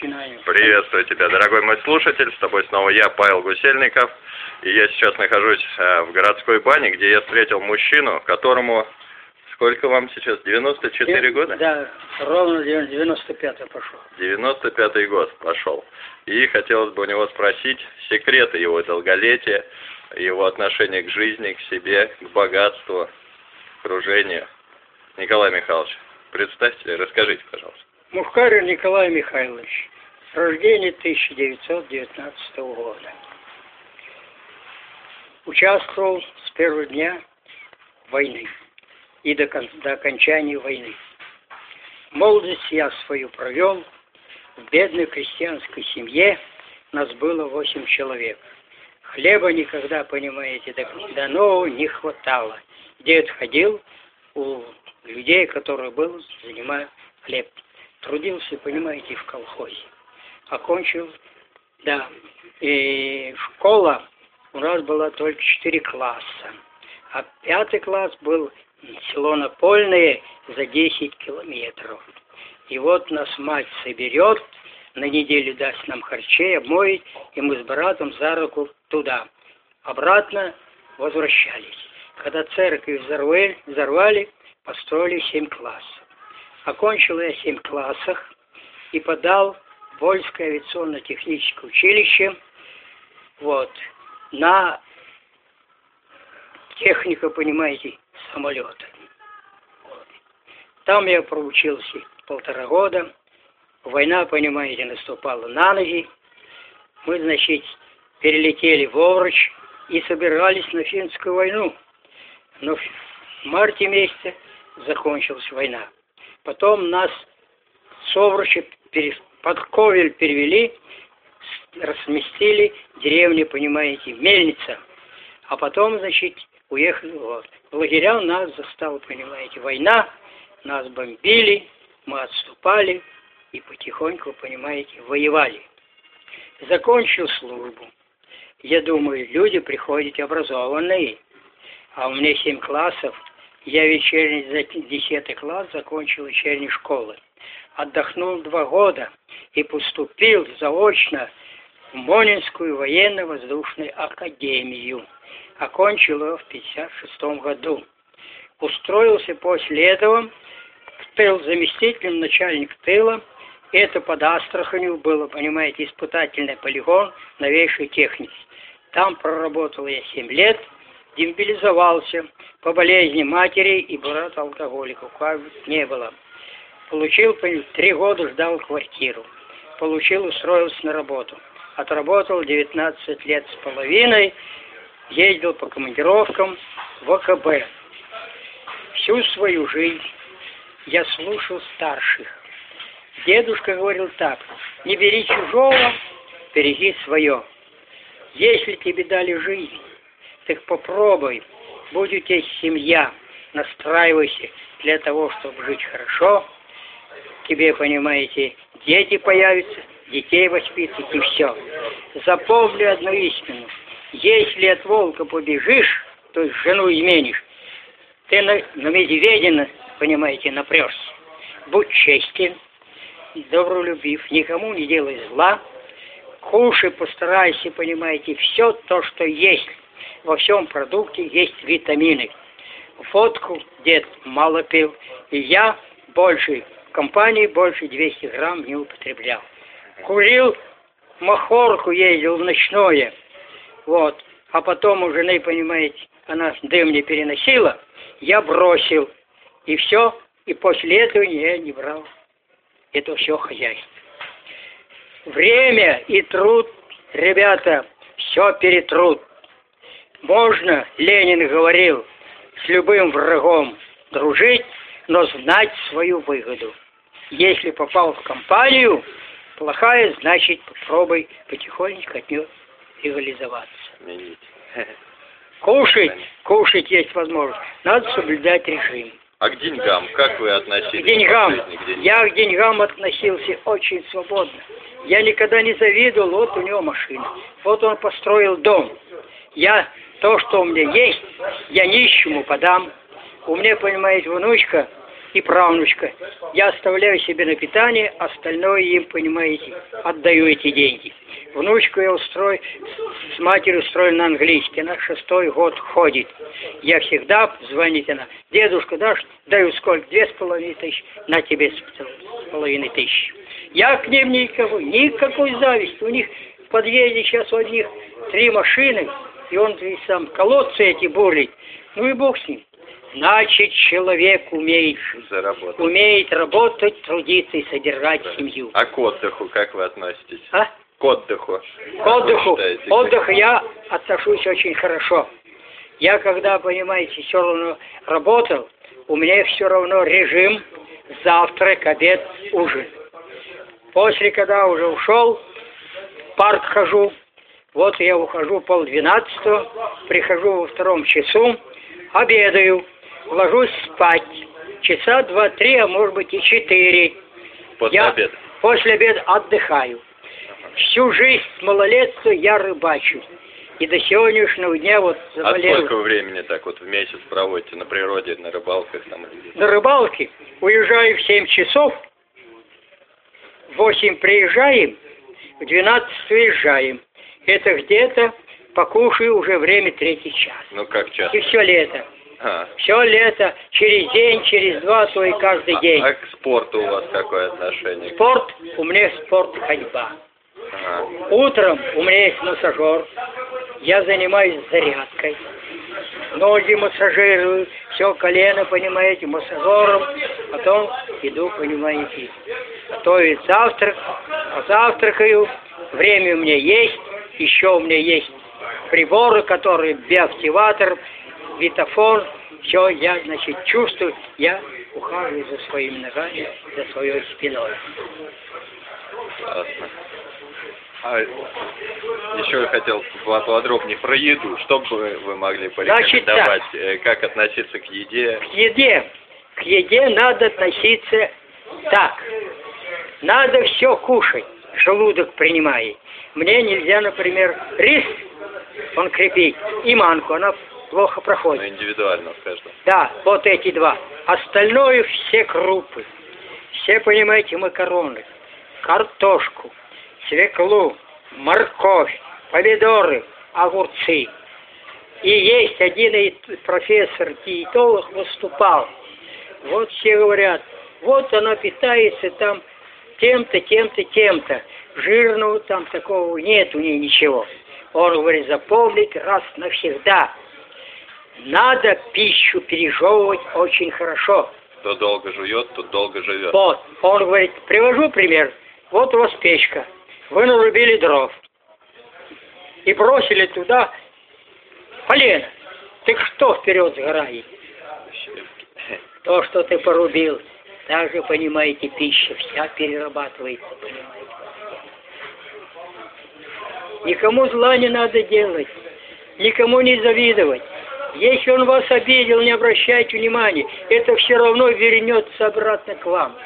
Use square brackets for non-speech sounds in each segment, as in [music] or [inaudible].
начинаем. Приветствую тебя, дорогой мой слушатель. С тобой снова я, Павел Гусельников. И я сейчас нахожусь э, в городской бане, где я встретил мужчину, которому... Сколько вам сейчас? 94 Де- года? Да, ровно 95-й пошел. 95 год пошел. И хотелось бы у него спросить секреты его долголетия, его отношения к жизни, к себе, к богатству, к окружению. Николай Михайлович, представьте, расскажите, пожалуйста. Мухарин Николай Михайлович. Рождение 1919 года. Участвовал с первого дня войны и до, до окончания войны. Молодость я свою провел в бедной крестьянской семье. Нас было восемь человек. Хлеба никогда, понимаете, до, до нового не хватало. Дед ходил у людей, которые был, занимая хлеб. Трудился, понимаете, в колхозе. Окончил, да. И школа у нас была только четыре класса. А пятый класс был село Напольное за 10 километров. И вот нас мать соберет, на неделю даст нам харчей, обмоет, и мы с братом за руку туда. Обратно возвращались. Когда церковь взорвали, взорвали построили семь классов. Окончил я семь классах и подал в Вольское авиационно-техническое училище вот, на техника, понимаете, самолета. Там я проучился полтора года. Война, понимаете, наступала на ноги. Мы, значит, перелетели в Овруч и собирались на финскую войну. Но в марте месяце закончилась война. Потом нас с Овруча пере- под Ковель перевели, разместили деревню, понимаете, Мельница. А потом, значит, уехали вот. Лагеря нас застала, понимаете, война, нас бомбили, мы отступали и потихоньку, понимаете, воевали. Закончил службу. Я думаю, люди приходят образованные, а у меня семь классов. Я вечерний, за- десятый класс закончил вечерней школы. Отдохнул два года и поступил заочно в Монинскую военно-воздушную академию. Окончил ее в 1956 году. Устроился после этого в тыл заместителем начальник тыла. Это под Астраханью было, понимаете, испытательный полигон новейшей техники. Там проработал я 7 лет, демобилизовался по болезни матери и брата алкоголика, как не было. Получил, три года ждал квартиру. Получил, устроился на работу. Отработал 19 лет с половиной, ездил по командировкам в ОКБ. Всю свою жизнь я слушал старших. Дедушка говорил так, не бери чужого, береги свое. Если тебе дали жизнь, так попробуй, будь у тебя семья, настраивайся для того, чтобы жить хорошо. Тебе, понимаете, дети появятся, детей воспитывать и все. Запомни одну истину. Если от волка побежишь, то есть жену изменишь, ты на, на медведя, понимаете, напрешься. Будь честен, добролюбив, никому не делай зла, кушай, постарайся, понимаете, все то, что есть. Во всем продукте есть витамины. Водку дед мало пил, и я больше, компании больше 200 грамм не употреблял. Курил, махорку ездил в ночное, вот. А потом у жены, понимаете, она дым не переносила, я бросил. И все, и после этого я не брал. Это все хозяйство. Время и труд, ребята, все перетрут. Можно, Ленин говорил, с любым врагом дружить, но знать свою выгоду. Если попал в компанию, плохая, значит попробуй потихонечку от нее легализоваться. Сменить. [laughs] Кушать, кушать есть возможность. Надо соблюдать режим. А к деньгам, как вы относились? Деньгам. к деньгам? Я к деньгам относился очень свободно. Я никогда не завидовал, вот у него машина. Вот он построил дом. Я то, что у меня есть, я нищему подам. У меня, понимаете, внучка и правнучка. Я оставляю себе на питание, остальное им, понимаете, отдаю эти деньги. Внучку я устрою, с матерью устроил на английский, она шестой год ходит. Я всегда, звонит она, дедушка, дашь? Даю сколько? Две с половиной тысячи, на тебе с половиной тысячи. Я к ним никакой, никакой зависти. У них в подъезде сейчас у одних три машины, и он и сам колодцы эти бурлит. Ну и бог с ним. Значит, человек умеет Заработать. умеет работать, трудиться и содержать семью. А к отдыху как вы относитесь? А? К отдыху. К отдыху, Как считаете, отдых я отношусь очень хорошо. Я когда, понимаете, все равно работал, у меня все равно режим завтрак, обед, ужин. После, когда уже ушел, в парк хожу, вот я ухожу полдвенадцатого, прихожу во втором часу, обедаю, ложусь спать. Часа два-три, а может быть и четыре. После я обеда. после обеда отдыхаю. Всю жизнь с малолетства я рыбачу. И до сегодняшнего дня вот А заболел сколько вы времени так вот в месяц проводите на природе, на рыбалках там на рыбалке. Уезжаю в 7 часов, в 8 приезжаем, в 12 выезжаем. Это где-то, покушаю, уже время третий час. Ну как часто? И все лето. А. Все лето, через день, через два, то и каждый день. А к спорту у вас какое отношение? Спорт, у меня спорт ходьба. Ага. Утром у меня есть массажер. Я занимаюсь зарядкой. Ноги массажирую, все колено, понимаете, массажером. Потом иду, понимаете, готовить завтрак. Завтракаю. Время у меня есть. Еще у меня есть приборы, которые биоактиватор, витофон. Все, я, значит, чувствую, я ухаживаю за своими ногами, за своей спиной. Ясно. А еще я хотел поподробнее про еду. Что бы вы могли Значит, порекомендовать? Э, Как относиться к еде? к еде. К еде надо относиться так. Надо все кушать, желудок принимает. Мне нельзя, например, рис, он крепить, и манку, она плохо Ну, проходит. индивидуально в каждом. Да, вот эти два. Остальное все крупы. Все, понимаете, макароны, картошку, свеклу, морковь, помидоры, огурцы. И есть один профессор диетолог выступал. Вот все говорят, вот она питается там тем-то, тем-то, тем-то. Жирного там такого нет у нее ничего. Он говорит, запомнить раз навсегда. Надо пищу пережевывать очень хорошо. Кто долго жует, тот долго живет. Вот, он говорит, привожу пример. Вот у вас печка. Вы нарубили дров. И бросили туда полено. Так что вперед сгорает? То, что ты порубил, также, понимаете, пища вся перерабатывается, понимаете. Никому зла не надо делать, никому не завидовать. Если он вас обидел, не обращайте внимания, это все равно вернется обратно к вам.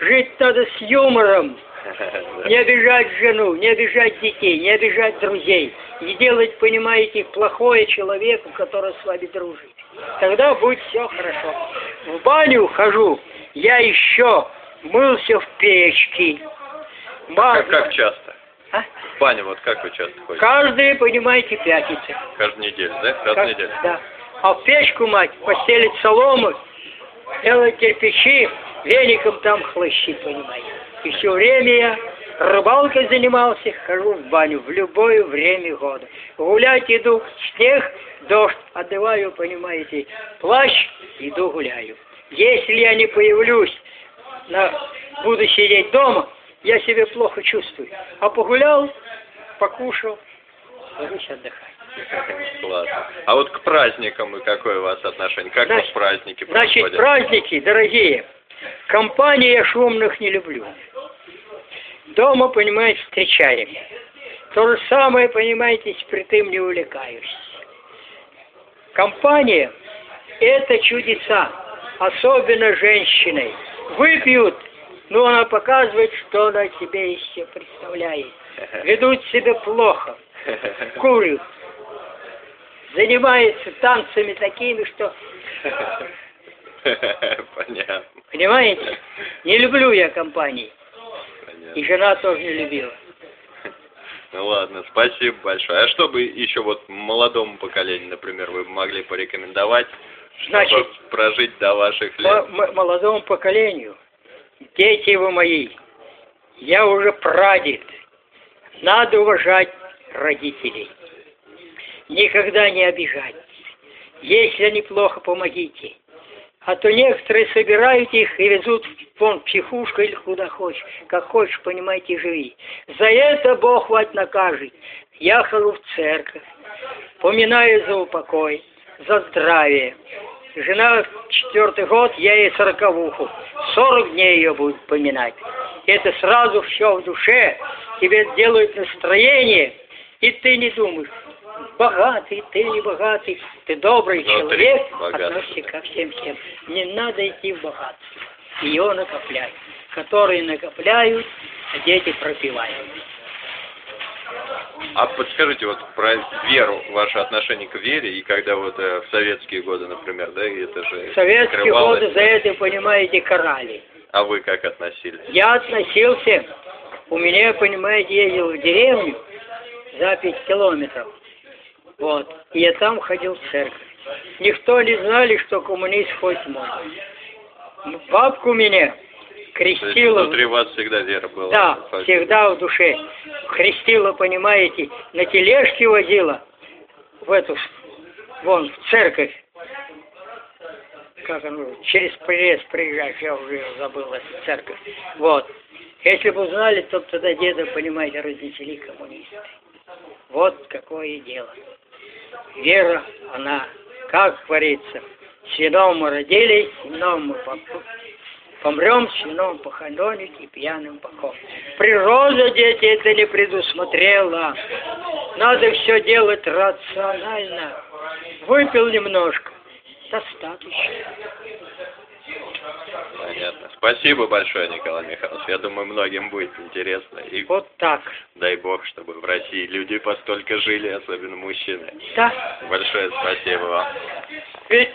Жить надо с юмором, [laughs] не обижать жену, не обижать детей, не обижать друзей. Не делать, понимаете, плохое человеку, который с вами дружит. Тогда будет все хорошо. В баню хожу, я еще мылся в печке. Как, как часто? А? В баню вот как вы часто ходите? Каждые, понимаете, пятница. Каждую неделю, да? Раз Как- в неделю? Да. А в печку, мать, постелить соломы, делать кирпичи, веником там хлыщи, понимаете. И все время я рыбалкой занимался, хожу в баню в любое время года. Гулять иду, снег, дождь, одеваю, понимаете, плащ, иду гуляю. Если я не появлюсь, на, буду сидеть дома, я себя плохо чувствую. А погулял, покушал, ложусь отдыхать. [laughs] Классно. А вот к праздникам и какое у вас отношение? Как Значит- вот праздники Значит, происходят? праздники, дорогие, компании я шумных не люблю. Дома, понимаете, встречаем. То же самое, понимаете, спиртым не увлекаюсь. Компания – это чудеса, особенно женщины. Выпьют, но она показывает, что она себе себя представляет. Ведут себя плохо, [laughs] курят, занимается танцами такими, что [laughs] Понятно. Понимаете? Не люблю я компаний. Понятно. И жена тоже не любила. Ну ладно, спасибо большое. А что бы еще вот молодому поколению, например, вы могли порекомендовать, Значит, чтобы прожить до ваших лет? М- молодому поколению, дети вы мои, я уже прадед. Надо уважать родителей. Никогда не обижать. Если они плохо, помогите. А то некоторые собирают их и везут вон в психушку или куда хочешь. Как хочешь, понимаете, живи. За это Бог вас накажет. Я хожу в церковь, поминаю за упокой, за здравие. Жена четвертый год, я ей сороковуху. Сорок дней ее будет поминать. Это сразу все в душе, тебе делают настроение, и ты не думаешь, богатый, ты не богатый, ты добрый Внутри человек, относишься ко всем всем. Не надо идти в богатство, ее накоплять. Которые накопляют, а дети пропивают. А подскажите вот про веру, ваше отношение к вере, и когда вот э, в советские годы, например, да, и это же В советские годы за это, понимаете, карали. А вы как относились? Я относился, у меня, понимаете, ездил в деревню за пять километров. Вот. И я там ходил в церковь. Никто не знали, что коммунист хоть может. Бабку меня крестила. внутри вас всегда вера была? Да, Спасибо. всегда в душе. Крестила, понимаете, на тележке возила в эту, вон, в церковь. Как оно, через приезд приезжаешь, я уже забыл эту церковь. Вот. Если бы узнали, то тогда деда, понимаете, разнесли коммунисты. Вот какое дело. Вера, она, как говорится, с вином мы родились, с вином мы помрем, с вином похоронить и пьяным похом. Природа, дети, это не предусмотрела. Надо все делать рационально. Выпил немножко. Достаточно. Понятно. Спасибо большое, Николай Михайлович. Я думаю, многим будет интересно. И Вот так. дай бог, чтобы в России люди постолько жили, особенно мужчины. Да. Большое спасибо вам. Ведь